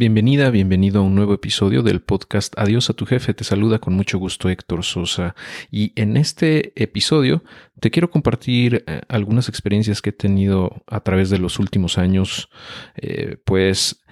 Bienvenida, bienvenido a un nuevo episodio del podcast Adiós a tu jefe. Te saluda con mucho gusto Héctor Sosa. Y en este episodio te quiero compartir eh, algunas experiencias que he tenido a través de los últimos años, eh, pues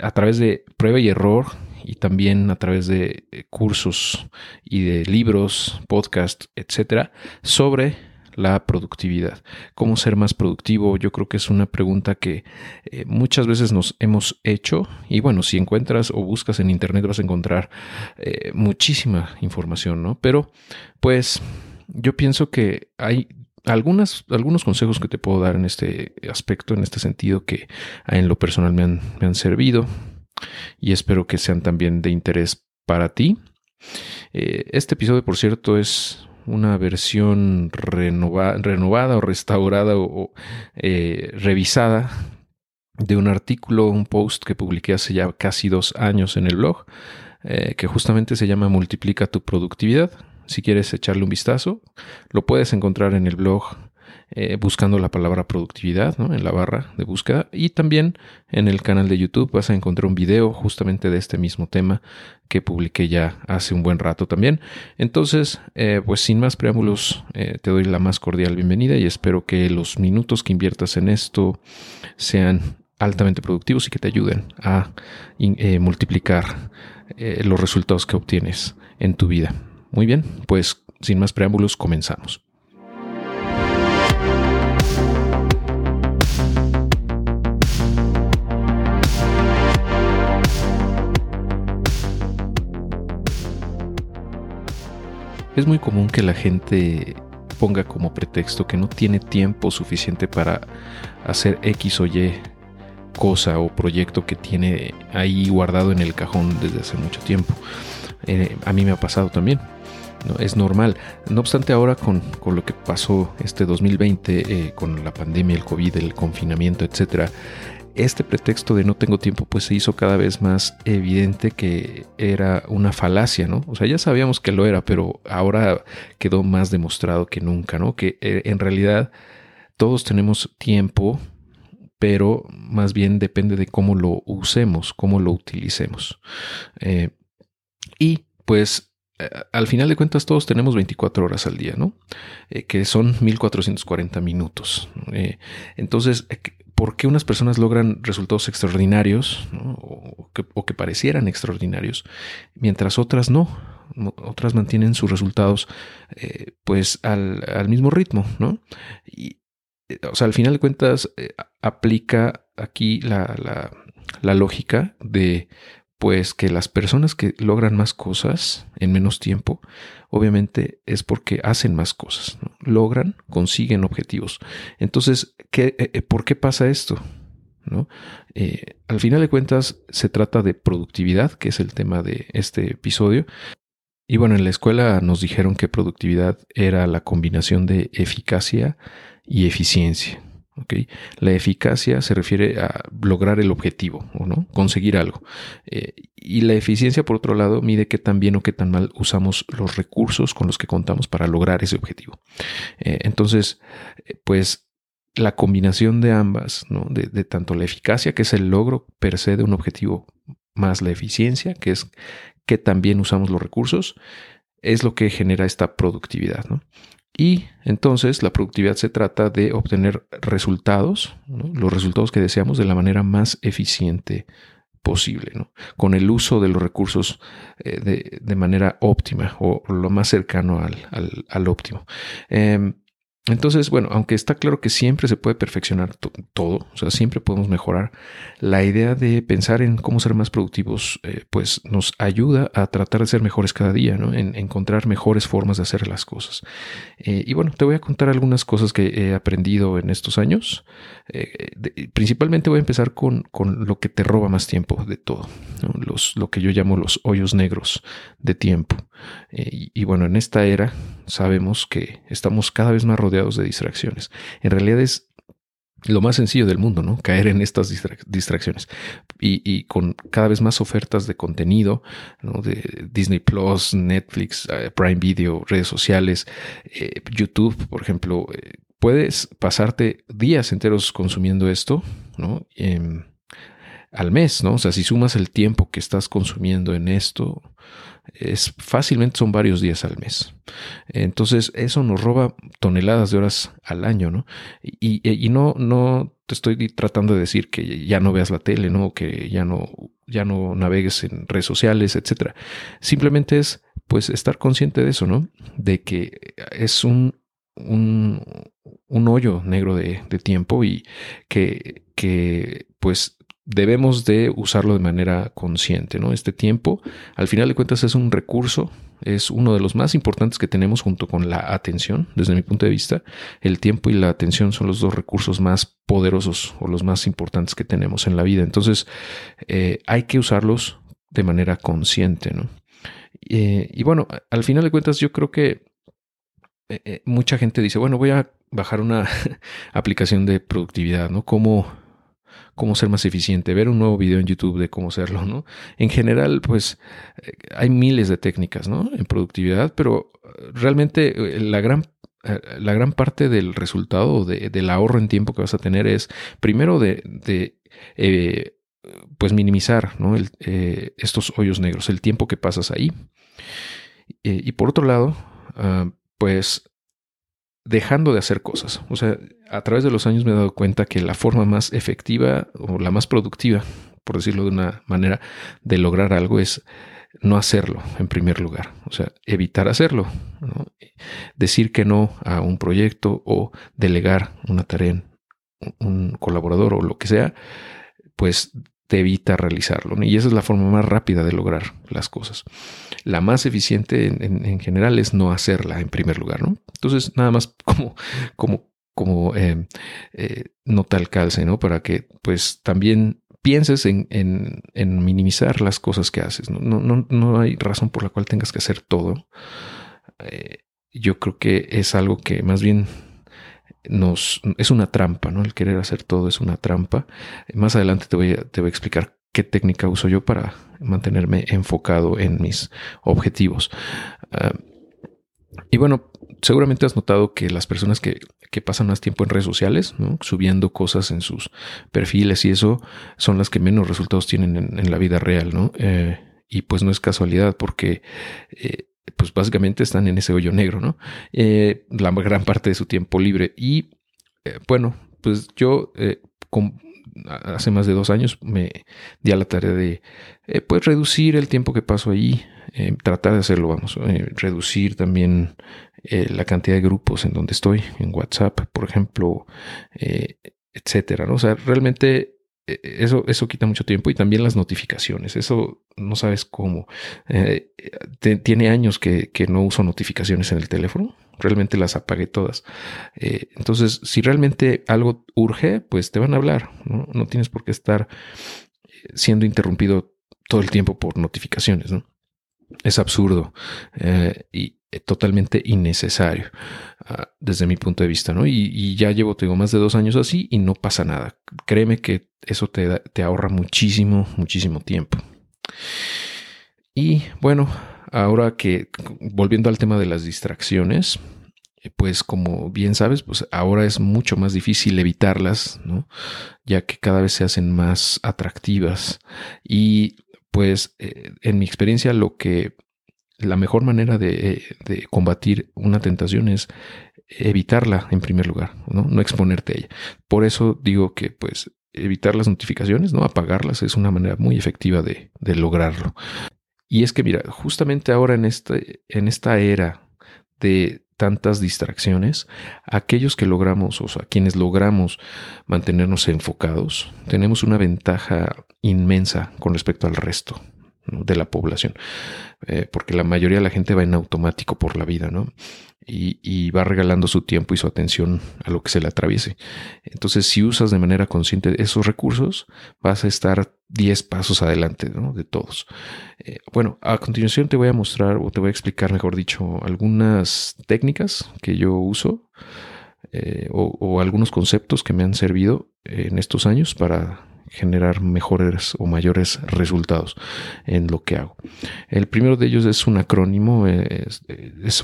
a través de prueba y error y también a través de eh, cursos y de libros, podcast, etcétera, sobre la productividad. ¿Cómo ser más productivo? Yo creo que es una pregunta que eh, muchas veces nos hemos hecho y bueno, si encuentras o buscas en internet vas a encontrar eh, muchísima información, ¿no? Pero pues yo pienso que hay algunos consejos que te puedo dar en este aspecto, en este sentido, que en lo personal me han, me han servido y espero que sean también de interés para ti. Eh, este episodio, por cierto, es una versión renovada o restaurada o, eh, revisada de un artículo, un post que publiqué hace ya casi dos años en el blog, eh, que justamente se llama Multiplica tu productividad. Si quieres echarle un vistazo, lo puedes encontrar en el blog eh, buscando la palabra productividad en la barra de búsqueda y también en el canal de YouTube vas a encontrar un video justamente de este mismo tema que publiqué ya hace un buen rato también. Entonces, eh, pues sin más preámbulos, eh, te doy la más cordial bienvenida y espero que los minutos que inviertas en esto sean altamente productivos y que te ayuden a multiplicar los resultados que obtienes en tu vida. Muy bien, pues sin más preámbulos, comenzamos. Es muy común que la gente ponga como pretexto que no tiene tiempo suficiente para hacer X o Y cosa o proyecto que tiene ahí guardado en el cajón desde hace mucho tiempo. Eh, a mí me ha pasado también. Es normal. No obstante, ahora con, lo que pasó este 2020, eh, con la pandemia, el COVID, el confinamiento, etcétera, este pretexto de no tengo tiempo pues se hizo cada vez más evidente que era una falacia, ¿no? O sea, ya sabíamos que lo era, pero ahora quedó más demostrado que nunca, ¿no? Que eh, en realidad todos tenemos tiempo, pero más bien depende de cómo lo usemos, cómo lo utilicemos. Eh, y pues eh, al final de cuentas todos tenemos 24 horas al día, ¿no? que son 1440 minutos. entonces, por qué unas personas logran resultados extraordinarios o, que, parecieran extraordinarios, mientras otras no. Otras mantienen sus resultados eh, pues al, mismo ritmo, ¿no? Y, eh, o sea, al final de cuentas eh, aplica aquí la, la lógica de pues que las personas que logran más cosas en menos tiempo, obviamente es porque hacen más cosas, logran, consiguen objetivos. Entonces, ¿qué, eh, eh, ¿por qué pasa esto? ¿No? Eh, al final de cuentas, se trata de productividad, que es el tema de este episodio. Y bueno, en la escuela nos dijeron que productividad era la combinación de eficacia y eficiencia. La eficacia se refiere a lograr el objetivo, ¿o no? Conseguir algo. Eh, y la eficiencia, por otro lado, mide qué tan bien o qué tan mal usamos los recursos con los que contamos para lograr ese objetivo. Eh, entonces, eh, pues la combinación de ambas, ¿no? de, tanto la eficacia, que es el logro per se de un objetivo, más la eficiencia, que es que también usamos los recursos, es lo que genera esta productividad. ¿no? Y entonces la productividad se trata de obtener resultados, los resultados que deseamos de la manera más eficiente posible, con el uso de los recursos eh, de, manera óptima o lo más cercano al, óptimo. Em, entonces, bueno, aunque está claro que siempre se puede perfeccionar todo, o sea, siempre podemos mejorar, la idea de pensar en cómo ser más productivos, eh, pues nos ayuda a tratar de ser mejores cada día, ¿no? En encontrar mejores formas de hacer las cosas. Eh, y bueno, te voy a contar algunas cosas que he aprendido en estos años. Eh, principalmente voy a empezar con, con, lo que te roba más tiempo de todo, los, lo que yo llamo los hoyos negros de tiempo. y, y bueno, en esta era sabemos que estamos cada vez más rodeados de distracciones. En realidad es lo más sencillo del mundo, ¿no? Caer en estas distracciones. Y, con cada vez más ofertas de contenido, ¿no? De Disney Plus, Netflix, eh, Prime Video, redes sociales, eh, YouTube, por ejemplo. Eh, puedes pasarte días enteros consumiendo esto, ¿no? Em, al mes, ¿no? O sea, si sumas el tiempo que estás consumiendo en esto, es fácilmente son varios días al mes. Entonces, eso nos roba toneladas de horas al año, ¿no? Y, y, no, no te estoy tratando de decir que ya no veas la tele, ¿no? Que ya no, ya no navegues en redes sociales, etcétera. Simplemente es, pues, estar consciente de eso, ¿no? De que es un, un, un hoyo negro de, de tiempo y que, que, pues, debemos de usarlo de manera consciente, ¿no? Este tiempo, al final de cuentas, es un recurso, es uno de los más importantes que tenemos junto con la atención, desde mi punto de vista. El tiempo y la atención son los dos recursos más poderosos o los más importantes que tenemos en la vida. Entonces, eh, hay que usarlos de manera consciente, ¿no? Eh, y bueno, al final de cuentas, yo creo que eh, mucha gente dice, bueno, voy a bajar una aplicación de productividad, ¿no? ¿Cómo cómo ser más eficiente, ver un nuevo video en YouTube de cómo hacerlo, ¿no? En general, pues eh, hay miles de técnicas, ¿no? En productividad, pero eh, realmente eh, la gran la gran parte del resultado del ahorro en tiempo que vas a tener es primero de, pues minimizar estos hoyos negros, el tiempo que pasas ahí. y por otro lado, ah, pues dejando de hacer cosas. O sea, a través de los años me he dado cuenta que la forma más efectiva o la más productiva, por decirlo de una manera, de lograr algo es no hacerlo en primer lugar. O sea, evitar hacerlo. Decir que no a un proyecto o delegar una tarea en un colaborador o lo que sea, pues te evita realizarlo. Y esa es la forma más rápida de lograr las cosas. La más eficiente en, general es no hacerla en primer lugar. ¿no? Entonces, nada más como, como, como eh, eh, nota al calce, ¿no? Para que pues también pienses en, en, minimizar las cosas que haces. ¿no? No, no, hay razón por la cual tengas que hacer todo. Eh, yo creo que es algo que más bien nos, es una trampa, ¿no? El querer hacer todo es una trampa. Más adelante te voy a, te voy a explicar qué técnica uso yo para mantenerme enfocado en mis objetivos. Ah, y bueno, seguramente has notado que las personas que, que pasan más tiempo en redes sociales, subiendo cosas en sus perfiles y eso, son las que menos resultados tienen en, la vida real, ¿no? Eh, y pues no es casualidad porque eh, pues básicamente están en ese hoyo negro, ¿no? Eh, la gran parte de su tiempo libre. Y eh, bueno, pues yo eh, hace más de dos años me di a la tarea de pues reducir el tiempo que paso ahí, tratar de hacerlo, vamos, reducir también la cantidad de grupos en donde estoy, en WhatsApp, por ejemplo, etcétera, ¿no? O sea, realmente eso, eso quita mucho tiempo y también las notificaciones. Eso no sabes cómo. Eh, tiene años que, no uso notificaciones en el teléfono. Realmente las apagué todas. Eh, entonces, si realmente algo urge, pues te van a hablar. ¿no? no tienes por qué estar eh, siendo interrumpido todo el tiempo por notificaciones. ¿no? Es absurdo. y totalmente innecesario ah, desde mi punto de vista, ¿no? Y, ya llevo, tengo más de dos años así y no pasa nada. Créeme que eso te, te ahorra muchísimo, muchísimo tiempo. Y bueno, ahora que volviendo al tema de las distracciones, eh, pues como bien sabes, pues ahora es mucho más difícil evitarlas, ¿no? Ya que cada vez se hacen más atractivas. Y pues eh, en mi experiencia lo que la mejor manera de, combatir una tentación es evitarla en primer lugar, ¿no? no exponerte a ella. Por eso digo que pues evitar las notificaciones, no apagarlas es una manera muy efectiva de, lograrlo. Y es que mira, justamente ahora en, este, en esta era de tantas distracciones, aquellos que logramos, o sea, quienes logramos mantenernos enfocados, tenemos una ventaja inmensa con respecto al resto de la población, eh, porque la mayoría de la gente va en automático por la vida, ¿no? Y, va regalando su tiempo y su atención a lo que se le atraviese. Entonces, si usas de manera consciente esos recursos, vas a estar 10 pasos adelante ¿no? de todos. Eh, bueno, a continuación te voy a mostrar, o te voy a explicar, mejor dicho, algunas técnicas que yo uso eh, o algunos conceptos que me han servido en estos años para generar mejores o mayores resultados en lo que hago. El primero de ellos es un acrónimo, es,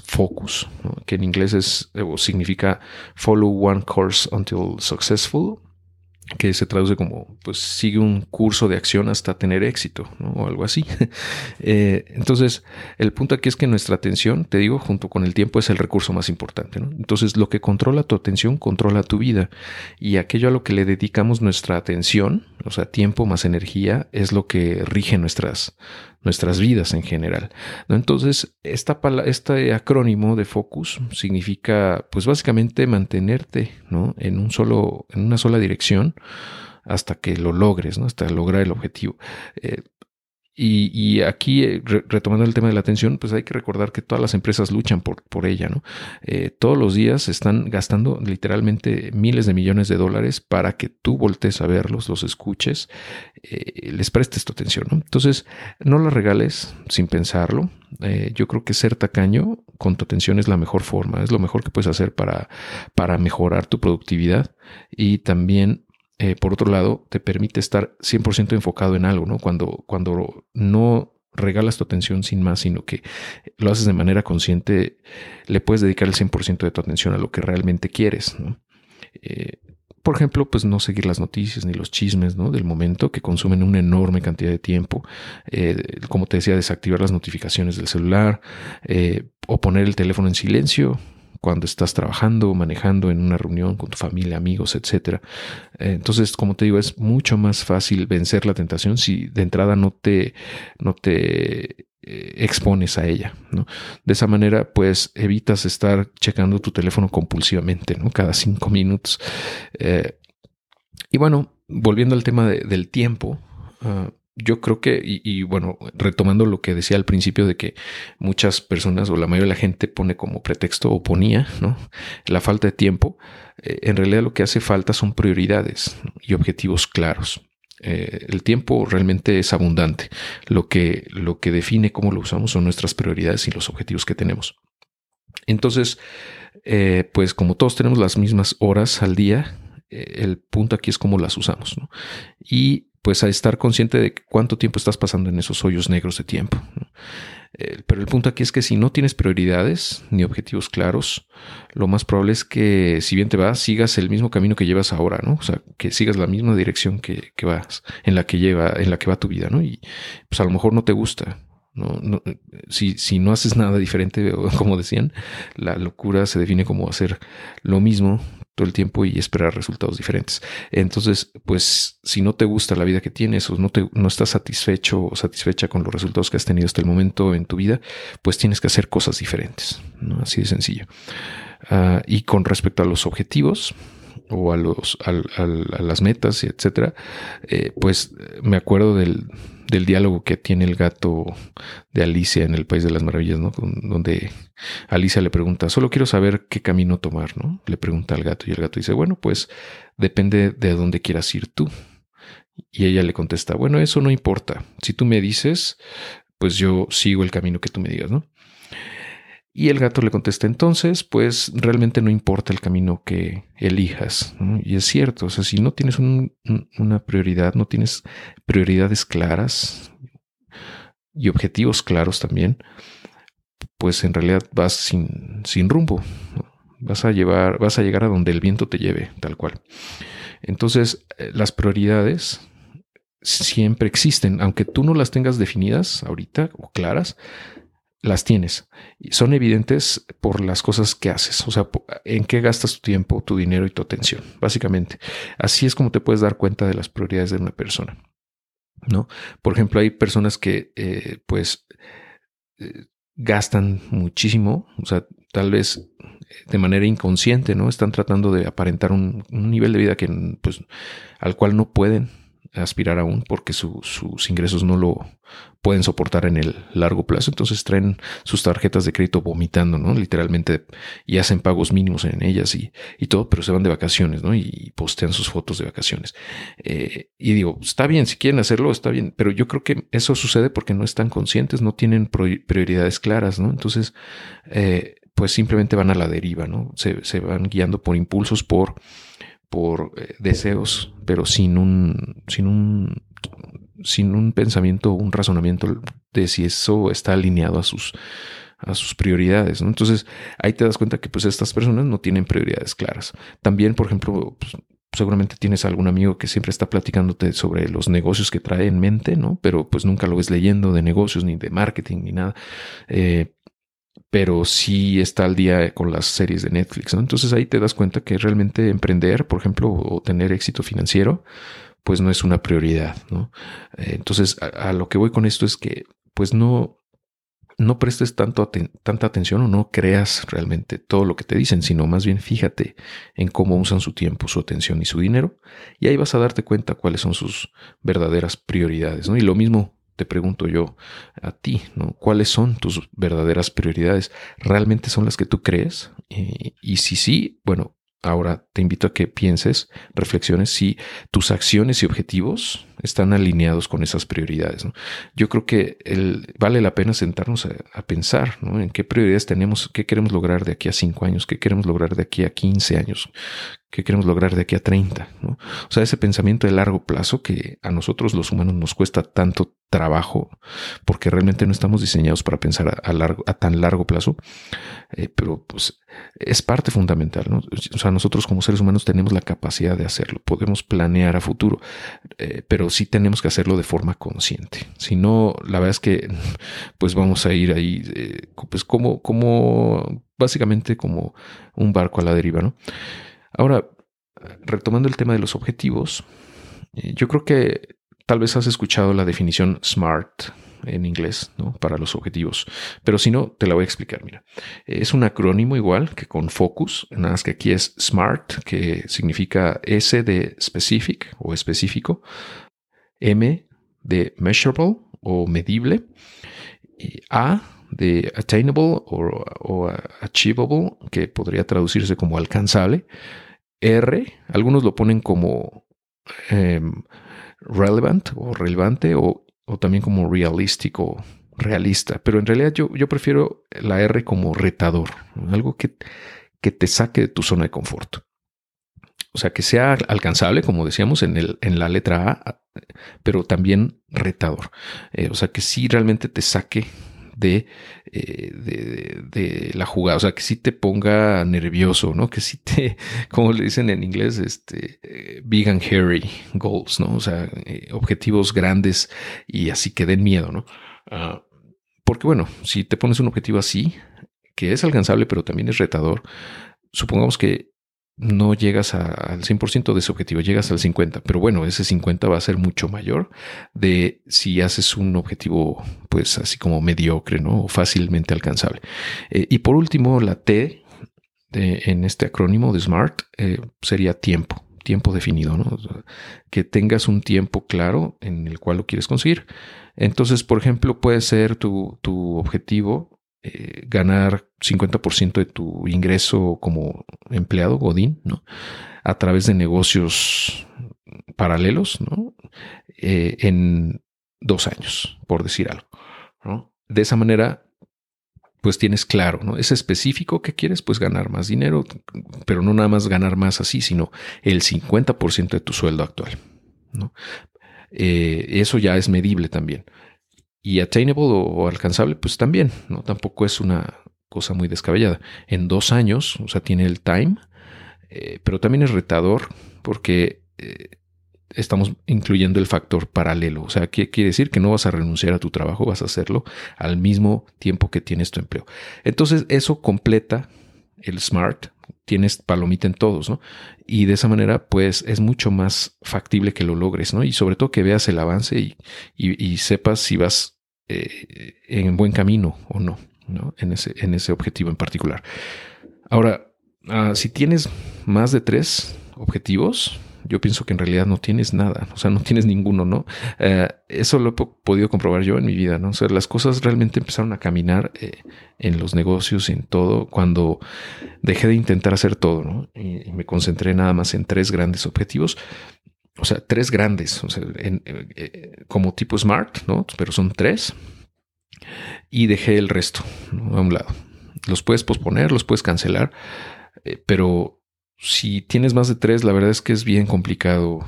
FOCUS, que en inglés es, significa Follow One Course Until Successful que se traduce como, pues sigue un curso de acción hasta tener éxito, o algo así. Eh, entonces, el punto aquí es que nuestra atención, te digo, junto con el tiempo es el recurso más importante. Entonces, lo que controla tu atención, controla tu vida. Y aquello a lo que le dedicamos nuestra atención, o sea, tiempo más energía, es lo que rige nuestras, nuestras vidas en general. Entonces, esta, este acrónimo de focus significa, pues básicamente mantenerte ¿no? en, un solo, en una sola dirección hasta que lo logres, ¿no? hasta lograr el objetivo. Eh, y, aquí, eh, retomando el tema de la atención, pues hay que recordar que todas las empresas luchan por, por ella, ¿no? Eh, todos los días están gastando literalmente miles de millones de dólares para que tú voltees a verlos, los escuches, eh, les prestes tu atención, ¿no? Entonces, no la regales sin pensarlo. yo creo que ser tacaño con tu atención es la mejor forma, es lo mejor que puedes hacer para, para mejorar tu productividad y también eh, por otro lado, te permite estar 100% enfocado en algo, ¿no? Cuando, cuando no regalas tu atención sin más, sino que lo haces de manera consciente, le puedes dedicar el 100% de tu atención a lo que realmente quieres, ¿no? Eh, por ejemplo, pues no seguir las noticias ni los chismes ¿no? del momento que consumen una enorme cantidad de tiempo. Eh, como te decía, desactivar las notificaciones del celular o poner el teléfono en silencio cuando estás trabajando, manejando en una reunión con tu familia, amigos, etc. Eh, entonces, como te digo, es mucho más fácil vencer la tentación si de entrada no te, no te eh, expones a ella. ¿no? De esa manera, pues evitas estar checando tu teléfono compulsivamente, ¿no? Cada cinco minutos. Eh, y bueno, volviendo al tema del tiempo, ah, yo creo que, y, bueno, retomando lo que decía al principio de que muchas personas o la mayoría de la gente pone como pretexto o ponía, ¿no? La falta de tiempo, eh, en realidad lo que hace falta son prioridades y objetivos claros. Eh, el tiempo realmente es abundante. Lo que, lo que define cómo lo usamos son nuestras prioridades y los objetivos que tenemos. Entonces, eh, pues como todos tenemos las mismas horas al día, el punto aquí es cómo las usamos. ¿no? Y pues a estar consciente de cuánto tiempo estás pasando en esos hoyos negros de tiempo. Eh, pero el punto aquí es que si no tienes prioridades ni objetivos claros, lo más probable es que si bien te vas, sigas el mismo camino que llevas ahora, ¿no? O sea, que sigas la misma dirección que, vas, en la que lleva, en la que va tu vida, ¿no? Y pues a lo mejor no te gusta. No, si, si no haces nada diferente, como decían, la locura se define como hacer lo mismo el tiempo y esperar resultados diferentes. Entonces, pues si no te gusta la vida que tienes o no, te, no estás satisfecho o satisfecha con los resultados que has tenido hasta el momento en tu vida, pues tienes que hacer cosas diferentes. ¿no? Así de sencillo. Ah, y con respecto a los objetivos, o a, los, a, las metas, etcétera, eh, pues me acuerdo del, del diálogo que tiene el gato de Alicia en el País de las Maravillas, ¿no? Donde Alicia le pregunta, solo quiero saber qué camino tomar, ¿no? Le pregunta al gato y el gato dice, bueno, pues depende de dónde quieras ir tú. Y ella le contesta, bueno, eso no importa. Si tú me dices, pues yo sigo el camino que tú me digas, ¿no? Y el gato le contesta entonces, pues realmente no importa el camino que elijas. Y es cierto, o sea, si no tienes una prioridad, no tienes prioridades claras y objetivos claros también, pues en realidad vas sin, rumbo. Vas a llevar, vas a llegar a donde el viento te lleve, tal cual. Entonces, eh, las prioridades siempre existen, aunque tú no las tengas definidas ahorita o claras, las tienes. Y son evidentes por las cosas que haces, o sea, en qué gastas tu tiempo, tu dinero y tu atención, básicamente. Así es como te puedes dar cuenta de las prioridades de una persona. ¿No? Por ejemplo, hay personas que eh, pues eh, gastan muchísimo, o sea, tal vez de manera inconsciente, ¿no? Están tratando de aparentar un, un nivel de vida que, pues, al cual no pueden aspirar aún porque sus ingresos no lo pueden soportar en el largo plazo. Entonces traen sus tarjetas de crédito vomitando, ¿no? Literalmente y hacen pagos mínimos en ellas y, y todo, pero se van de vacaciones, ¿no? Y postean sus fotos de vacaciones. Eh, y digo, está bien, si quieren hacerlo, está bien, pero yo creo que eso sucede porque no están conscientes, no tienen prioridades claras, ¿no? Entonces, eh, pues simplemente van a la deriva, ¿no? Se, se van guiando por impulsos, por por eh, deseos, pero sin un, sin un, sin un pensamiento, un razonamiento de si eso está alineado a sus, a sus prioridades. Entonces ahí te das cuenta que pues estas personas no tienen prioridades claras. También, por ejemplo, pues, seguramente tienes algún amigo que siempre está platicándote sobre los negocios que trae en mente, ¿no? Pero pues nunca lo ves leyendo de negocios, ni de marketing, ni nada. Eh, pero sí está al día con las series de Netflix, ¿no? Entonces ahí te das cuenta que realmente emprender, por ejemplo, o tener éxito financiero, pues no es una prioridad, ¿no? Eh, entonces, a, lo que voy con esto es que, pues no, no prestes tanto tanta atención o no creas realmente todo lo que te dicen, sino más bien fíjate en cómo usan su tiempo, su atención y su dinero, y ahí vas a darte cuenta cuáles son sus verdaderas prioridades, ¿no? Y lo mismo te pregunto yo a ti, ¿no? ¿Cuáles son tus verdaderas prioridades? ¿Realmente son las que tú crees? Eh, y si sí, bueno, Ahora te invito a que pienses, reflexiones si tus acciones y objetivos están alineados con esas prioridades. Yo creo que vale la pena sentarnos a, pensar en qué prioridades tenemos, qué queremos lograr de aquí a cinco años, qué queremos lograr de aquí a 15 años, qué queremos lograr de aquí a 30. O sea, ese pensamiento de largo plazo que a nosotros los humanos nos cuesta tanto trabajo porque realmente no estamos diseñados para pensar a tan largo plazo, eh, pero pues es parte fundamental. ¿no? O sea, nosotros como seres humanos tenemos la capacidad de hacerlo, podemos planear a futuro, eh, pero sí tenemos que hacerlo de forma consciente. Si no, la verdad es que pues vamos a ir ahí, eh, pues como, como, básicamente como un barco a la deriva, ¿no? Ahora, retomando el tema de los objetivos, yo creo que Tal vez has escuchado la definición SMART en inglés, ¿no? Para los objetivos. Pero si no, te la voy a explicar. Mira, es un acrónimo igual que con Focus, nada más que aquí es SMART, que significa S de specific o específico, M de measurable o medible, y A de attainable o, achievable, que podría traducirse como alcanzable, R, algunos lo ponen como em, relevant o relevante o, también como realístico, realista. Pero en realidad yo, yo prefiero la R como retador, algo que, que te saque de tu zona de confort. O sea, que sea alcanzable, como decíamos en, el, en la letra A, pero también retador. Eh, o sea, que sí realmente te saque eh, de, de, la jugada, o sea, que sí te ponga nervioso, ¿no? Que sí te, como le dicen en inglés, este, eh, big and hairy goals, ¿no? O sea, eh, objetivos grandes y así que den miedo, ¿no? Ah, porque bueno, si te pones un objetivo así, que es alcanzable, pero también es retador, supongamos que no llegas al 100% de ese objetivo, llegas al 50%, pero bueno, ese 50% va a ser mucho mayor de si haces un objetivo pues así como mediocre, ¿no? O fácilmente alcanzable. Eh, y por último, la T en este acrónimo de SMART eh, sería tiempo, tiempo definido, ¿no? que tengas un tiempo claro en el cual lo quieres conseguir. Entonces, por ejemplo, puede ser tu, tu objetivo eh, ganar 50% de tu ingreso como empleado, Godín, ¿no? A través de negocios paralelos, ¿no? Eh, en dos años, por decir algo, ¿no? De esa manera, pues tienes claro, ¿no? Es específico que quieres, pues ganar más dinero, pero no nada más ganar más así, sino el 50% de tu sueldo actual, ¿no? Eh, eso ya es medible también. Y attainable o, alcanzable, pues también, ¿no? Tampoco es una cosa muy descabellada. En dos años, o sea, tiene el time, eh, pero también es retador porque eh, estamos incluyendo el factor paralelo. O sea, ¿qué quiere decir? Que no vas a renunciar a tu trabajo, vas a hacerlo al mismo tiempo que tienes tu empleo. Entonces, eso completa el SMART, tienes palomita en todos, ¿no? Y de esa manera, pues es mucho más factible que lo logres, ¿no? Y sobre todo que veas el avance y, sepas si vas eh, en buen camino o no, ¿no? En ese, en ese objetivo en particular. Ahora, ah, si tienes más de tres objetivos, yo pienso que en realidad no tienes nada, o sea, no tienes ninguno, ¿no? Eh, eso lo he podido comprobar yo en mi vida, ¿no? O sea, las cosas realmente empezaron a caminar eh, en los negocios, en todo, cuando dejé de intentar hacer todo, ¿no? Y, me concentré nada más en tres grandes objetivos. O sea, tres grandes, o sea, eh, como tipo smart, ¿no? Pero son tres. Y dejé el resto a un lado. Los puedes posponer, los puedes cancelar, pero si tienes más de tres, la verdad es que es bien complicado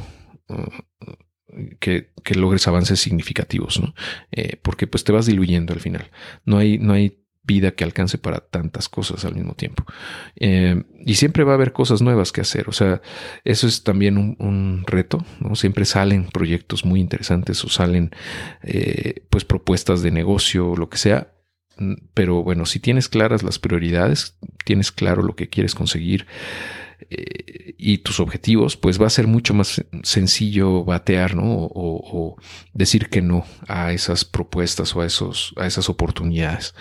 uh, que, logres avances significativos, ¿no? Eh, porque pues te vas diluyendo al final. No hay, no hay vida que alcance para tantas cosas al mismo tiempo. Eh, y siempre va a haber cosas nuevas que hacer. O sea, eso es también un, reto, ¿no? Siempre salen proyectos muy interesantes o salen eh, pues propuestas de negocio o lo que sea. Pero bueno, si tienes claras las prioridades, tienes claro lo que quieres conseguir, y tus objetivos, pues va a ser mucho más sencillo batear, ¿no? O, decir que no a esas propuestas o a, esos, a esas oportunidades.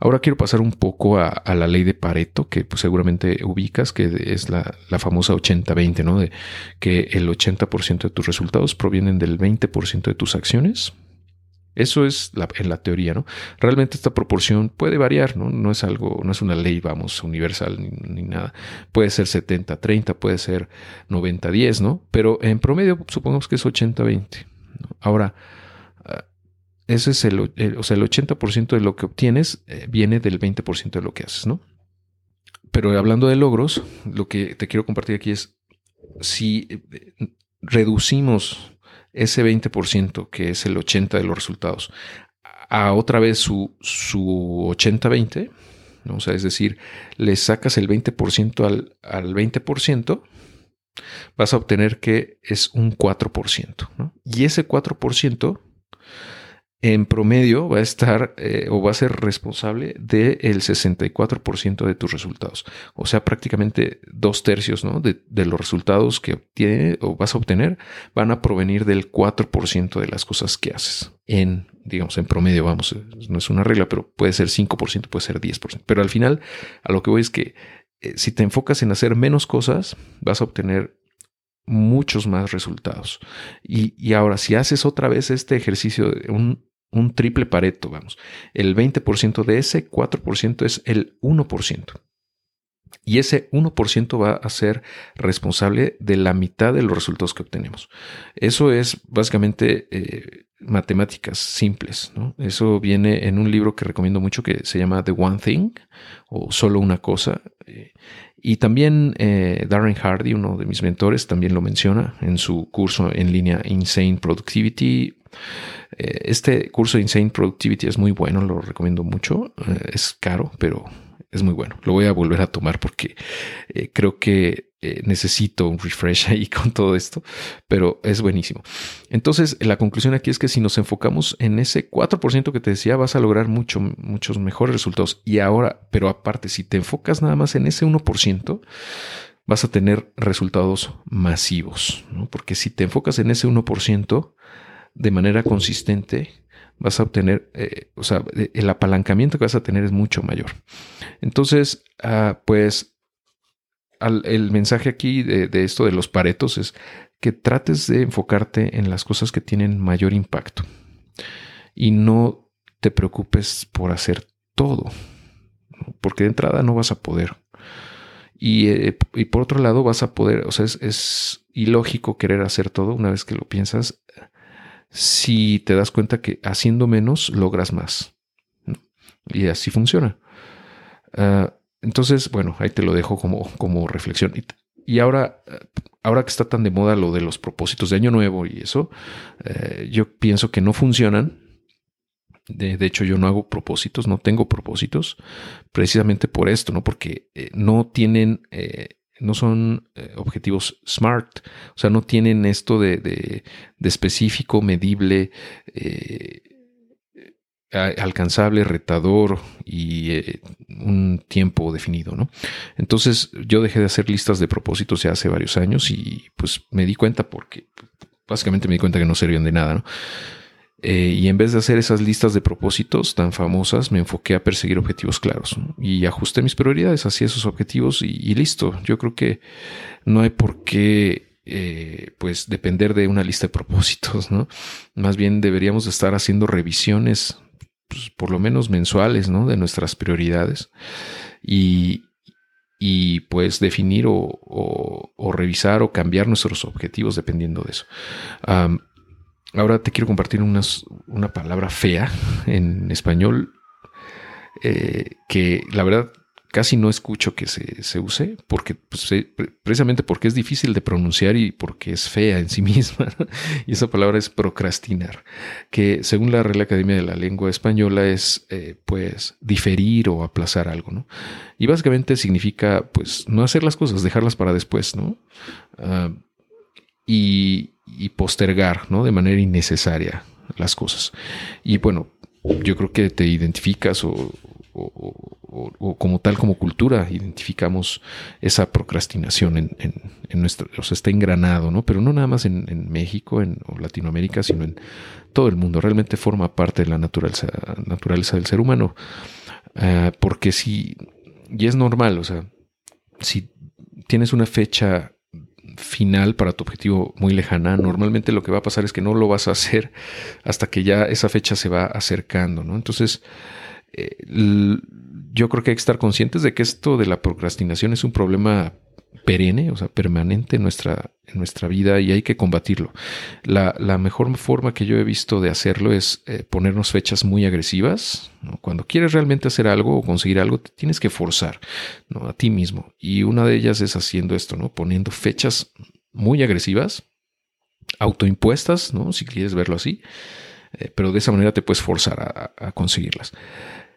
Ahora quiero pasar un poco a, la ley de Pareto, que pues, seguramente ubicas, que es la, la famosa 80-20, ¿no? De que el 80% de tus resultados provienen del 20% de tus acciones eso es en la teoría, ¿no? Realmente esta proporción puede variar, ¿no? No es algo, no es una ley, vamos, universal ni, nada. Puede ser 70-30, puede ser 90-10, ¿no? Pero en promedio supongamos que es 80-20. Ahora, ah, ese es el, o sea, el 80% de lo que obtienes eh, viene del 20% de lo que haces, ¿no? Pero hablando de logros, lo que te quiero compartir aquí es si eh, reducimos ese 20%, que es el 80% de los resultados, a otra vez su, su 80-20, ¿no? o sea, es decir, le sacas el 20% al, al 20%, vas a obtener que es un 4%. ¿no? Y ese 4% en promedio va a estar eh, o va a ser responsable del 64% de tus resultados. O sea, prácticamente dos tercios de, los resultados que obtiene o vas a obtener van a provenir del 4% de las cosas que haces. En, digamos, en promedio, vamos, no es una regla, pero puede ser 5%, puede ser 10%. Pero al final, a lo que voy es que eh, si te enfocas en hacer menos cosas, vas a obtener muchos más resultados. Y, y, ahora, si haces otra vez este ejercicio de un un triple pareto, vamos. El 20% de ese 4% es el 1%. Y ese 1% va a ser responsable de la mitad de los resultados que obtenemos. Eso es básicamente eh, matemáticas simples. Eso viene en un libro que recomiendo mucho que se llama The One Thing o Solo una cosa. Eh, y también eh, Darren Hardy, uno de mis mentores, también lo menciona en su curso en línea Insane Productivity este curso de Insane Productivity es muy bueno, lo recomiendo mucho. Eh, es caro, pero es muy bueno. Lo voy a volver a tomar porque eh, creo que necesito un refresh ahí con todo esto, pero es buenísimo. Entonces, la conclusión aquí es que si nos enfocamos en ese 4% que te decía, vas a lograr mucho, muchos mejores resultados. Y ahora, pero aparte, si te enfocas nada más en ese 1%, vas a tener resultados masivos, porque si te enfocas en ese 1%, de manera consistente, vas a obtener, eh, o sea, el apalancamiento que vas a tener es mucho mayor. Entonces, ah, pues, el mensaje aquí de, de, esto de los paretos es que trates de enfocarte en las cosas que tienen mayor impacto y no te preocupes por hacer todo, porque de entrada no vas a poder. Y, eh, y por otro lado vas a poder, o sea, es, es ilógico querer hacer todo una vez que lo piensas si te das cuenta que haciendo menos logras más. Y así funciona. Ah, entonces, bueno, ahí te lo dejo como, como reflexión. Y, ahora, ahora que está tan de moda lo de los propósitos de Año Nuevo y eso, eh, yo pienso que no funcionan. De, hecho, yo no hago propósitos, no tengo propósitos, precisamente por esto, ¿no? Porque eh, no tienen eh, no son eh, objetivos SMART, o sea, no tienen esto de, específico, medible, eh, alcanzable, retador y eh, un tiempo definido, ¿no? Entonces yo dejé de hacer listas de propósitos ya hace varios años y pues me di cuenta porque básicamente me di cuenta que no servían de nada, ¿no? Eh, y en vez de hacer esas listas de propósitos tan famosas, me enfoqué a perseguir objetivos claros y ajusté mis prioridades hacia esos objetivos y, listo. Yo creo que no hay por qué eh, pues depender de una lista de propósitos, ¿no? Más bien deberíamos estar haciendo revisiones, pues, por lo menos mensuales, ¿no? De nuestras prioridades y, y pues definir o, revisar o cambiar nuestros objetivos dependiendo de eso. Ahora te quiero compartir una palabra fea en español eh, que la verdad casi no escucho que se, use, porque pues, precisamente porque es difícil de pronunciar y porque es fea en sí misma. y esa palabra es procrastinar, que según la Real Academia de la Lengua Española es eh, pues diferir o aplazar algo, ¿no? Y básicamente significa pues no hacer las cosas, dejarlas para después, ¿no? Ah, y, postergar, ¿no? De manera innecesaria las cosas. Y bueno, yo creo que te identificas o, o, como tal, como cultura, identificamos esa procrastinación en, en, nuestro, o sea, está engranado, ¿no? Pero no nada más en, México en, o Latinoamérica, sino en todo el mundo. Realmente forma parte de la naturaleza, naturaleza del ser humano. Ah, porque si, y es normal, o sea, si tienes una fecha final para tu objetivo muy lejana, normalmente lo que va a pasar es que no lo vas a hacer hasta que ya esa fecha se va acercando, ¿no? Entonces, eh, yo creo que hay que estar conscientes de que esto de la procrastinación es un problema perenne, o sea, permanente en nuestra, nuestra vida y hay que combatirlo. La, mejor forma que yo he visto de hacerlo es eh, ponernos fechas muy agresivas. Cuando quieres realmente hacer algo o conseguir algo, te tienes que forzar ¿no? a ti mismo. Y una de ellas es haciendo esto, ¿no? Poniendo fechas muy agresivas, autoimpuestas, ¿no? Si quieres verlo así. Eh, pero de esa manera te puedes forzar a conseguirlas.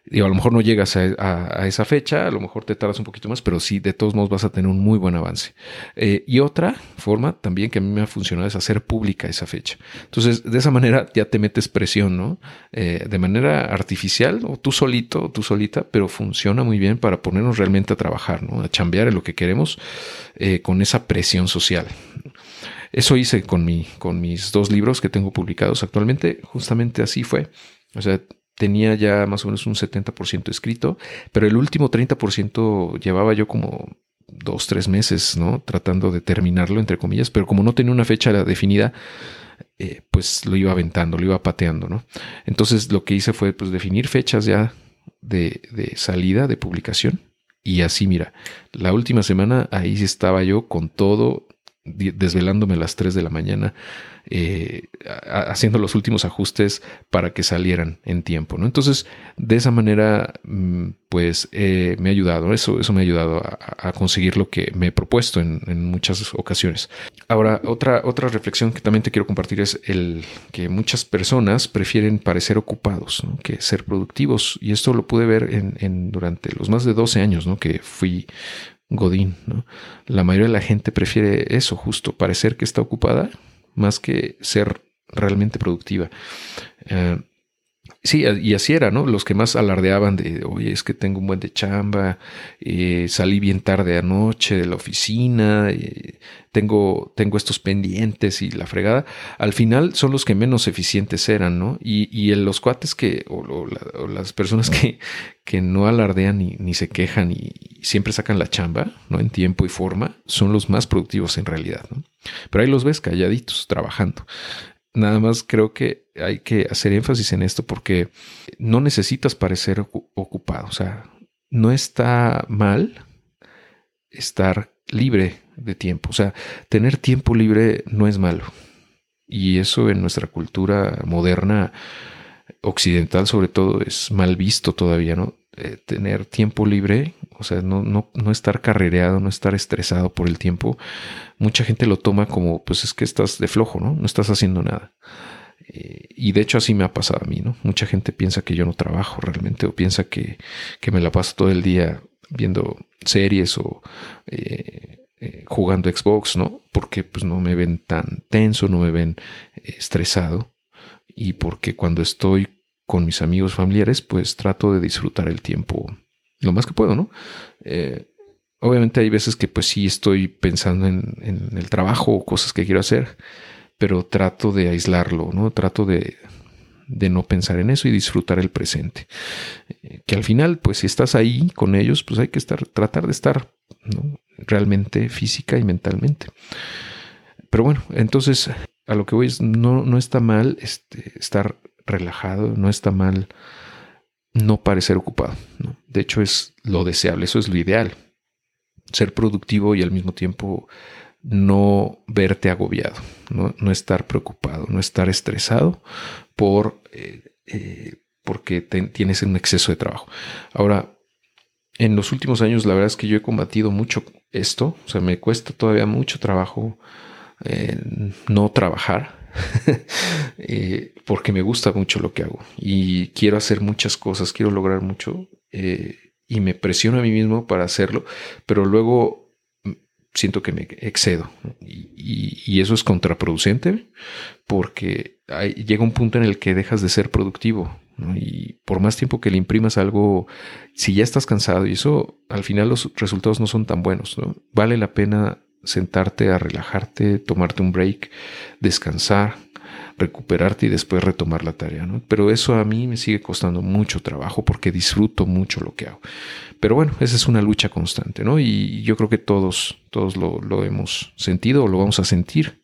Y a lo mejor no llegas a, esa fecha, a lo mejor te tardas un poquito más, pero sí, de todos modos vas a tener un muy buen avance. Eh, y otra forma también que a mí me ha funcionado es hacer pública esa fecha. Entonces, de esa manera ya te metes presión, ¿no? Eh, de manera artificial, o tú solito, o tú solita, pero funciona muy bien para ponernos realmente a trabajar, ¿no? A chambear en lo que queremos eh, con esa presión social. Eso hice con, mi, con mis dos libros que tengo publicados actualmente. Justamente así fue. O sea, tenía ya más o menos un 70% escrito, pero el último 30% llevaba yo como dos, tres meses, ¿no? Tratando de terminarlo, entre comillas, pero como no tenía una fecha definida, eh, pues lo iba aventando, lo iba pateando, ¿no? Entonces lo que hice fue pues definir fechas ya de, de salida, de publicación. Y así, mira, la última semana ahí estaba yo con todo, desvelándome a las 3 de la mañana, eh, haciendo los últimos ajustes para que salieran en tiempo. ¿no? Entonces, de esa manera, mm, pues eh, me ha ayudado, eso, eso me ha ayudado a, conseguir lo que me he propuesto en, muchas ocasiones. Ahora, otra, otra reflexión que también te quiero compartir es el que muchas personas prefieren parecer ocupados que ser productivos. Y esto lo pude ver en, durante los más de 12 años ¿no? que fui Godín. ¿no? La mayoría de la gente prefiere eso, justo, parecer que está ocupada más que ser realmente productiva. Eh, sí, y así era, ¿no? Los que más alardeaban de, oye, es que tengo un buen de chamba, eh, salí bien tarde anoche de la oficina, eh, tengo, tengo estos pendientes y la fregada, al final son los que menos eficientes eran, ¿no? Y, y los cuates que, o, las personas que, que no alardean ni, ni, se quejan y siempre sacan la chamba, ¿no? En tiempo y forma, son los más productivos en realidad, ¿no? Pero ahí los ves calladitos, trabajando. Nada más creo que hay que hacer énfasis en esto porque no necesitas parecer ocupado. O sea, no está mal estar libre de tiempo. O sea, tener tiempo libre no es malo. Y eso en nuestra cultura moderna, occidental sobre todo, es mal visto todavía, ¿no? Eh, tener tiempo libre, o sea, no, no, no estar carrereado, no estar estresado por el tiempo, mucha gente lo toma como, pues es que estás de flojo, ¿no? No estás haciendo nada. Eh, y de hecho así me ha pasado a mí, ¿no? Mucha gente piensa que yo no trabajo realmente o piensa que, que me la paso todo el día viendo series o eh, jugando Xbox, ¿no? Porque pues no me ven tan tenso, no me ven estresado y porque cuando estoy con mis amigos familiares, pues trato de disfrutar el tiempo lo más que puedo, ¿no? Eh, obviamente hay veces que pues sí estoy pensando en, el trabajo o cosas que quiero hacer, pero trato de aislarlo, ¿no? Trato de, no pensar en eso y disfrutar el presente. Eh, que al final, pues si estás ahí con ellos, pues hay que estar, tratar de estar realmente física y mentalmente. Pero bueno, entonces a lo que voy es, no, no está mal este, estar relajado, no está mal no parecer ocupado. De hecho, es lo deseable, eso es lo ideal. Ser productivo y al mismo tiempo no verte agobiado, no, estar preocupado, no estar estresado por, eh, eh, porque tienes un exceso de trabajo. Ahora, en los últimos años la verdad es que yo he combatido mucho esto, o sea, me cuesta todavía mucho trabajo eh, no trabajar, eh, porque me gusta mucho lo que hago y quiero hacer muchas cosas, quiero lograr mucho eh, y me presiono a mí mismo para hacerlo, pero luego siento que me excedo y, eso es contraproducente porque llega un punto en el que dejas de ser productivo y por más tiempo que le imprimas algo, si ya estás cansado y eso al final los resultados no son tan buenos, vale la pena sentarte a relajarte, tomarte un break, descansar, recuperarte y después retomar la tarea, ¿no? Pero eso a mí me sigue costando mucho trabajo porque disfruto mucho lo que hago. Pero bueno, esa es una lucha constante, ¿no? Y yo creo que todos, todos lo, lo hemos sentido o lo vamos a sentir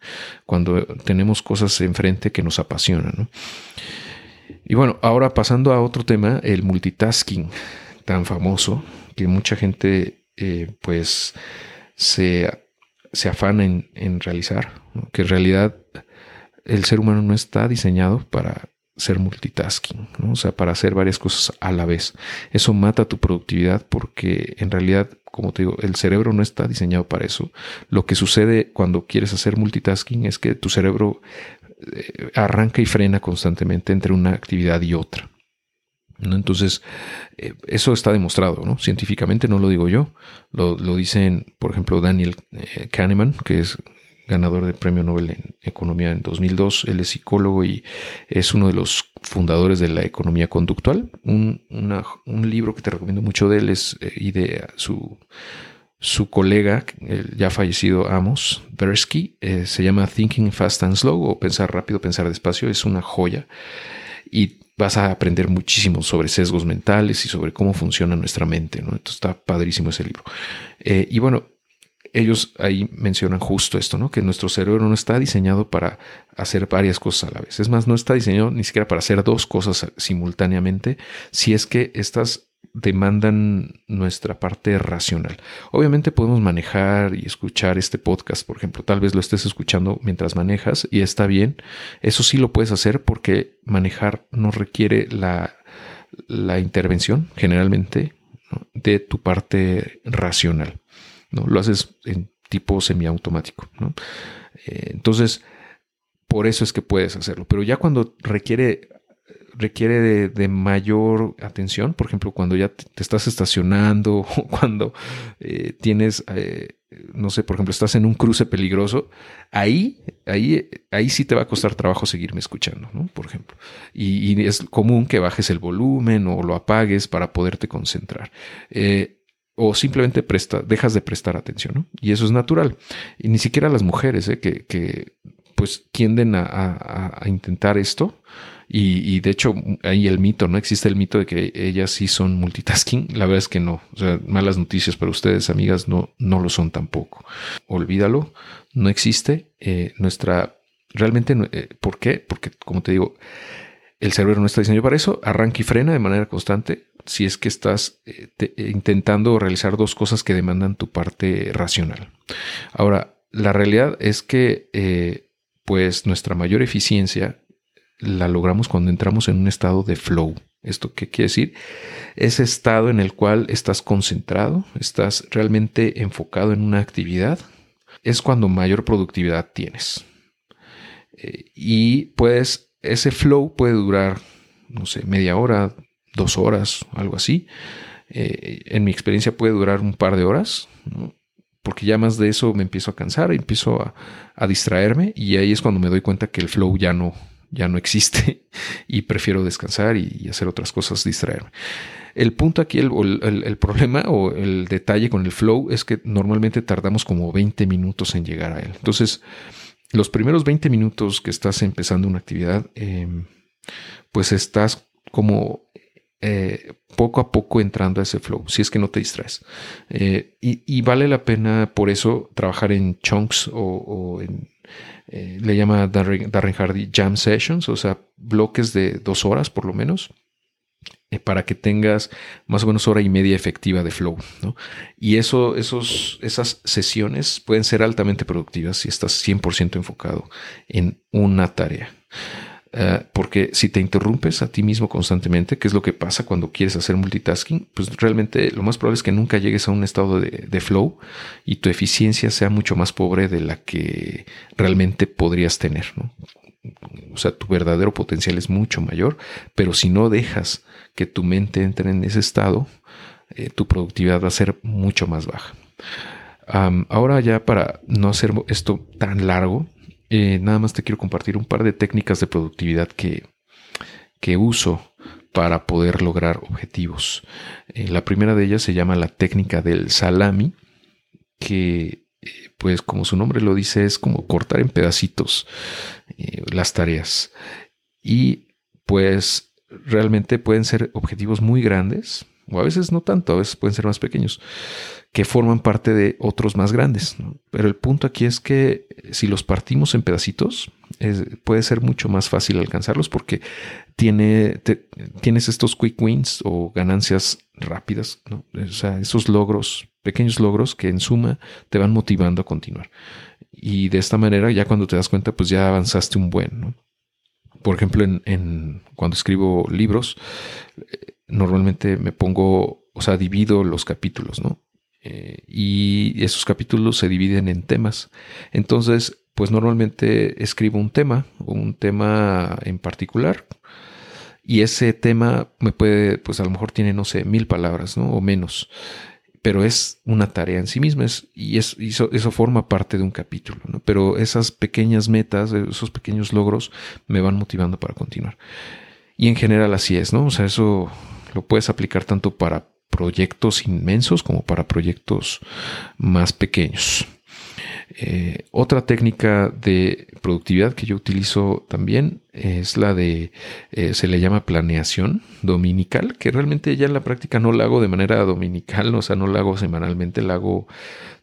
cuando tenemos cosas enfrente que nos apasionan, ¿no? Y bueno, ahora pasando a otro tema, el multitasking tan famoso que mucha gente eh, pues se, se afana en, realizar, que en realidad el ser humano no está diseñado para ser multitasking, o sea, para hacer varias cosas a la vez. Eso mata tu productividad porque en realidad, como te digo, el cerebro no está diseñado para eso. Lo que sucede cuando quieres hacer multitasking es que tu cerebro eh, arranca y frena constantemente entre una actividad y otra. Entonces, eh, eso está demostrado, ¿no? Científicamente no lo digo yo, lo, dicen, por ejemplo, Daniel eh, Kahneman, que es ganador del Premio Nobel en Economía en 2002. Él es psicólogo y es uno de los fundadores de la economía conductual. Un, un libro que te recomiendo mucho de él es, y de su, su colega, el ya fallecido Amos Bersky, eh, se llama Thinking Fast and Slow o Pensar rápido, pensar despacio. Es una joya y vas a aprender muchísimo sobre sesgos mentales y sobre cómo funciona nuestra mente. ¿no? Entonces está padrísimo ese libro. Eh, y bueno, ellos ahí mencionan justo esto, ¿no? Que nuestro cerebro no está diseñado para hacer varias cosas a la vez. Es más, no está diseñado ni siquiera para hacer dos cosas simultáneamente si es que estas demandan nuestra parte racional. Obviamente podemos manejar y escuchar este podcast, por ejemplo, tal vez lo estés escuchando mientras manejas y está bien. Eso sí lo puedes hacer porque manejar no requiere la, la intervención generalmente de tu parte racional. ¿no? Lo haces en tipo semiautomático. Eh, entonces, por eso es que puedes hacerlo. Pero ya cuando requiere requiere de, mayor atención, por ejemplo, cuando ya te, estás estacionando o cuando eh, tienes, eh, no sé, por ejemplo, estás en un cruce peligroso, ahí, ahí, ahí sí te va a costar trabajo seguirme escuchando, ¿no? Por ejemplo. Y, es común que bajes el volumen o lo apagues para poderte concentrar. Eh, o simplemente presta, dejas de prestar atención, ¿no? Y eso es natural. Y ni siquiera las mujeres, que, que pues tienden a intentar esto, y, de hecho, ahí el mito, ¿no? Existe el mito de que ellas sí son multitasking. La verdad es que no. O sea, malas noticias para ustedes, amigas, no, no lo son tampoco. Olvídalo, no existe. Eh, nuestra, realmente, eh, ¿por qué? Porque, como te digo, el cerebro no está diseñado para eso. Arranca y frena de manera constante si es que estás eh, intentando realizar dos cosas que demandan tu parte racional. Ahora, la realidad es que, pues, nuestra mayor eficiencia la logramos cuando entramos en un estado de flow. ¿Esto qué quiere decir? Ese estado en el cual estás concentrado, estás realmente enfocado en una actividad, es cuando mayor productividad tienes. Eh, y pues ese flow puede durar, no sé, media hora, dos horas, algo así. Eh, en mi experiencia puede durar un par de horas, porque ya más de eso me empiezo a cansar, empiezo a, distraerme y ahí es cuando me doy cuenta que el flow ya no, ya no existe y prefiero descansar y, hacer otras cosas, distraerme. El punto aquí, el, problema o el detalle con el flow es que normalmente tardamos como 20 minutos en llegar a él. Entonces, los primeros 20 minutos que estás empezando una actividad, em, pues estás como eh, poco a poco entrando a ese flow, si es que no te distraes. Eh, y, vale la pena por eso trabajar en chunks o en eh, le llama Darren, Hardy Jam Sessions, o sea, bloques de dos horas por lo menos, eh, para que tengas más o menos hora y media efectiva de flow. Y eso, esos, esas sesiones pueden ser altamente productivas si estás 100% enfocado en una tarea. Eh, porque si te interrumpes a ti mismo constantemente, que es lo que pasa cuando quieres hacer multitasking, pues realmente lo más probable es que nunca llegues a un estado de, flow y tu eficiencia sea mucho más pobre de la que realmente podrías tener. O sea, tu verdadero potencial es mucho mayor, pero si no dejas que tu mente entre en ese estado, eh, tu productividad va a ser mucho más baja. ahora ya para no hacer esto tan largo, eh, nada más te quiero compartir un par de técnicas de productividad que, que uso para poder lograr objetivos. Eh, la primera de ellas se llama la técnica del salami, que eh, pues como su nombre lo dice es como cortar en pedacitos las tareas. Y pues realmente pueden ser objetivos muy grandes, o a veces no tanto, a veces pueden ser más pequeños que forman parte de otros más grandes. Pero el punto aquí es que si los partimos en pedacitos, puede ser mucho más fácil alcanzarlos porque tiene, tienes estos quick wins o ganancias rápidas, o sea, esos logros, pequeños logros que en suma te van motivando a continuar. Y de esta manera, ya cuando te das cuenta, pues ya avanzaste un buen. Por ejemplo, en, cuando escribo libros, eh, normalmente me pongo, o sea, divido los capítulos, ¿no? Eh, y esos capítulos se dividen en temas. Entonces, pues normalmente escribo un tema, un tema en particular, y ese tema me puede, pues a lo mejor tiene, no sé, mil palabras, ¿no? O menos. Pero es una tarea en sí misma y eso, eso, forma parte de un capítulo. Pero esas pequeñas metas, esos pequeños logros me van motivando para continuar. Y en general así es, ¿no? O sea, eso lo puedes aplicar tanto para proyectos inmensos como para proyectos más pequeños. Eh, otra técnica de productividad que yo utilizo también es la de, eh, se le llama planeación dominical, que realmente ya en la práctica no la hago de manera dominical, o sea, no la hago semanalmente, la hago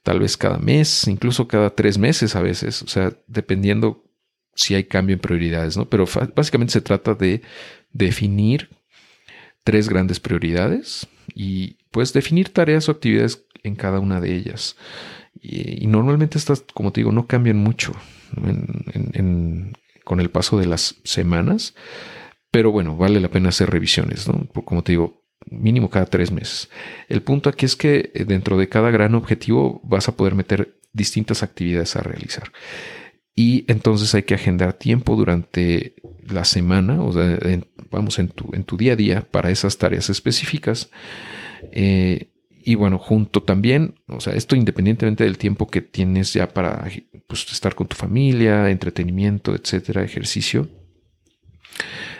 tal vez cada mes, incluso cada tres meses a veces, o sea, dependiendo si hay cambio en prioridades, ¿no? Pero básicamente se trata de definir tres grandes prioridades y pues definir tareas o actividades en cada una de ellas. Y, normalmente estas, como te digo, no cambian mucho con el paso de las semanas, pero bueno, vale la pena hacer revisiones, ¿no? Como te digo, mínimo cada tres meses. El punto aquí es que eh, dentro de cada gran objetivo vas a poder meter distintas actividades a realizar. Y entonces hay que agendar tiempo durante la semana, o sea, vamos, en tu, en tu día a día para esas tareas específicas. Eh, y bueno, junto también, o sea, esto independientemente del tiempo que tienes ya para pues, estar con tu familia, entretenimiento, etcétera, ejercicio.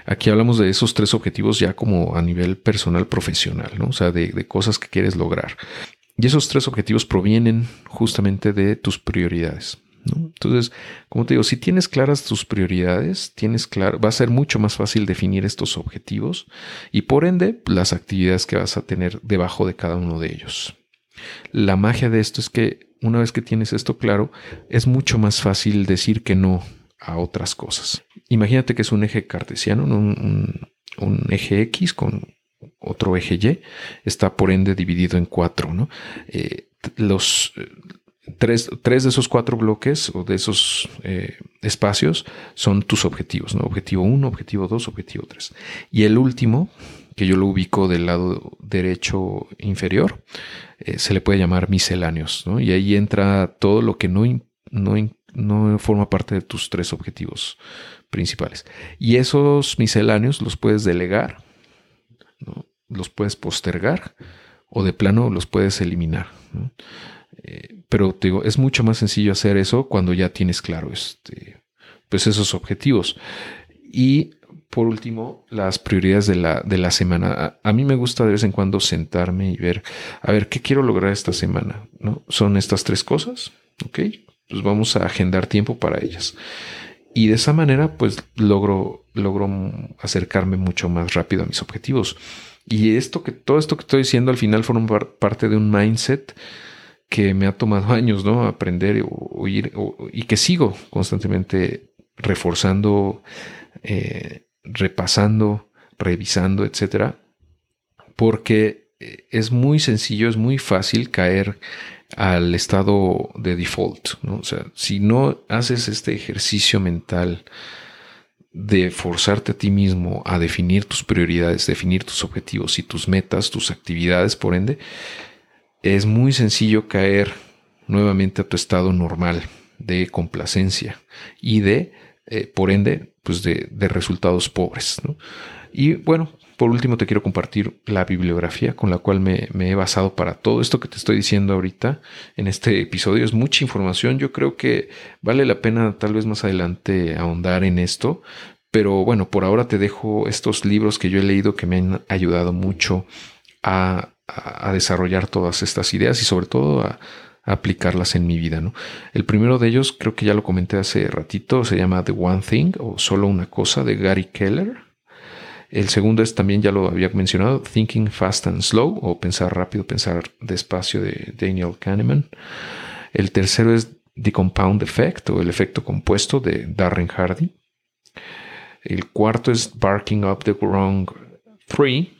Aquí hablamos de esos tres objetivos ya como a nivel personal profesional, ¿no? O sea, de, de cosas que quieres lograr. Y esos tres objetivos provienen justamente de tus prioridades. Entonces, como te digo, si tienes claras tus prioridades, tienes claro, va a ser mucho más fácil definir estos objetivos y por ende las actividades que vas a tener debajo de cada uno de ellos. La magia de esto es que una vez que tienes esto claro, es mucho más fácil decir que no a otras cosas. Imagínate que es un eje cartesiano, un, eje X con otro eje Y, está por ende dividido en cuatro. ¿no? Eh, los, tres, tres, de esos cuatro bloques o de esos eh, espacios son tus objetivos, ¿no? Objetivo 1, objetivo 2, objetivo 3. Y el último, que yo lo ubico del lado derecho inferior, eh, se le puede llamar misceláneos. Y ahí entra todo lo que no, no, no forma parte de tus tres objetivos principales. Y esos misceláneos los puedes delegar, los puedes postergar o de plano los puedes eliminar. Eh, pero te digo, es mucho más sencillo hacer eso cuando ya tienes claro este, pues esos objetivos. Y por último, las prioridades de la, de la semana. A, mí me gusta de vez en cuando sentarme y ver, a ver, ¿qué quiero lograr esta semana? ¿No? Son estas tres cosas, ¿ok? Pues vamos a agendar tiempo para ellas. Y de esa manera, pues logro, logro acercarme mucho más rápido a mis objetivos. Y esto que, todo esto que estoy diciendo al final forma parte de un mindset que me ha tomado años, ¿no? Aprender o, ir, y que sigo constantemente reforzando, eh, repasando, revisando, etcétera, porque eh, es muy sencillo, es muy fácil caer al estado de default, ¿no? O sea, si no haces este ejercicio mental de forzarte a ti mismo a definir tus prioridades, definir tus objetivos y tus metas, tus actividades, por ende, es muy sencillo caer nuevamente a tu estado normal de complacencia y de, eh, por ende, pues de, resultados pobres. Y bueno, por último te quiero compartir la bibliografía con la cual me, me, he basado para todo esto que te estoy diciendo ahorita en este episodio. Es mucha información. Yo creo que vale la pena tal vez más adelante ahondar en esto. Pero bueno, por ahora te dejo estos libros que yo he leído que me han ayudado mucho a, a desarrollar todas estas ideas y sobre todo a, aplicarlas en mi vida. ¿no? El primero de ellos, creo que ya lo comenté hace ratito, se llama The One Thing o Solo una cosa de Gary Keller. El segundo es también, ya lo había mencionado, Thinking Fast and Slow o Pensar rápido, pensar despacio de Daniel Kahneman. El tercero es The Compound Effect o el efecto compuesto de Darren Hardy. El cuarto es Barking Up the Wrong Tree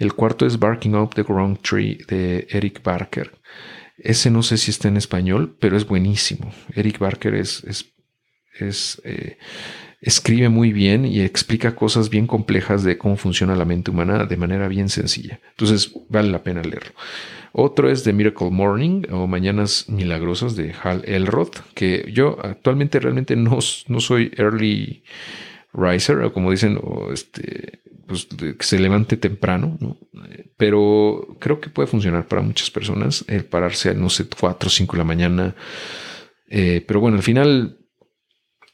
el cuarto es Barking Up the Wrong Tree de Eric Barker. Ese no sé si está en español, pero es buenísimo. Eric Barker es, es, eh, escribe muy bien y explica cosas bien complejas de cómo funciona la mente humana de manera bien sencilla. Entonces vale la pena leerlo. Otro es The Miracle Morning o Mañanas Milagrosas de Hal Elrod, que yo actualmente realmente no, no soy early riser o como dicen, o este, pues, que se levante temprano, pero creo que puede funcionar para muchas personas el pararse a, no sé, 4 o 5 de la mañana. Eh, pero bueno, al final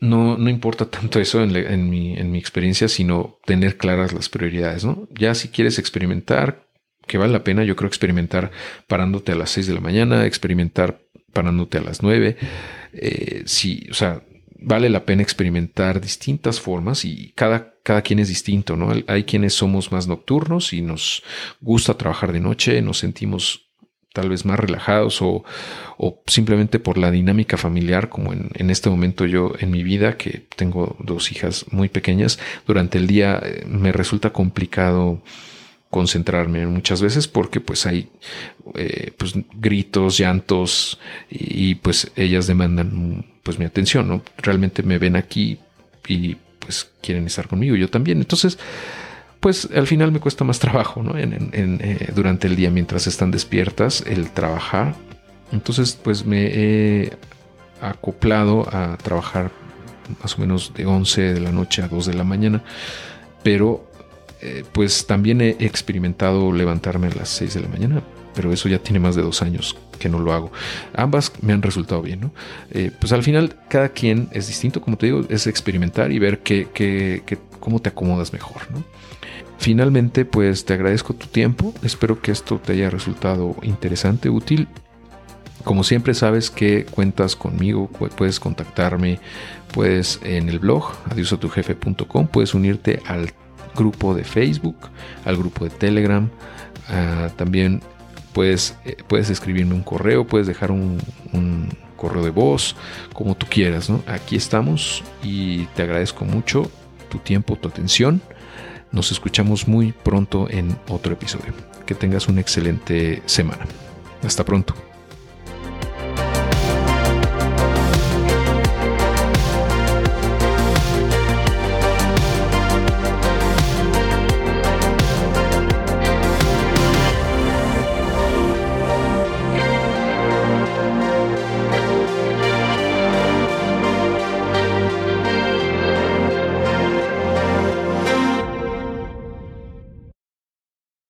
no, no importa tanto eso en, mi, en mi experiencia, sino tener claras las prioridades, ¿no? Ya si quieres experimentar, que vale la pena, yo creo experimentar parándote a las 6 de la mañana, experimentar parándote a las 9. Eh, si, o sea, vale la pena experimentar distintas formas y cada, cada quien es distinto, ¿no? Hay quienes somos más nocturnos y nos gusta trabajar de noche, nos sentimos tal vez más relajados o, o simplemente por la dinámica familiar, como en, este momento yo en mi vida, que tengo dos hijas muy pequeñas, durante el día eh, me resulta complicado concentrarme muchas veces porque pues hay eh, pues gritos, llantos y, pues ellas demandan pues mi atención, ¿no? Realmente me ven aquí y pues quieren estar conmigo, yo también. Entonces, pues al final me cuesta más trabajo, ¿no? En, eh, durante el día mientras están despiertas, el trabajar. Entonces, pues me he acoplado a trabajar más o menos de 11 de la noche a 2 de la mañana, pero eh, pues también he experimentado levantarme a las 6 de la mañana, pero eso ya tiene más de dos años que no lo hago. Ambas me han resultado bien, ¿no? Eh, pues al final cada quien es distinto, como te digo, es experimentar y ver qué, cómo te acomodas mejor. Finalmente, pues te agradezco tu tiempo, espero que esto te haya resultado interesante, útil. Como siempre sabes que cuentas conmigo, puedes contactarme, puedes en el blog adiosatujefe.com, puedes unirte al grupo de Facebook, al grupo de Telegram. Ah, también puedes, eh, puedes escribirme un correo, puedes dejar un, correo de voz, como tú quieras. ¿no? Aquí estamos y te agradezco mucho tu tiempo, tu atención. Nos escuchamos muy pronto en otro episodio. Que tengas una excelente semana. Hasta pronto.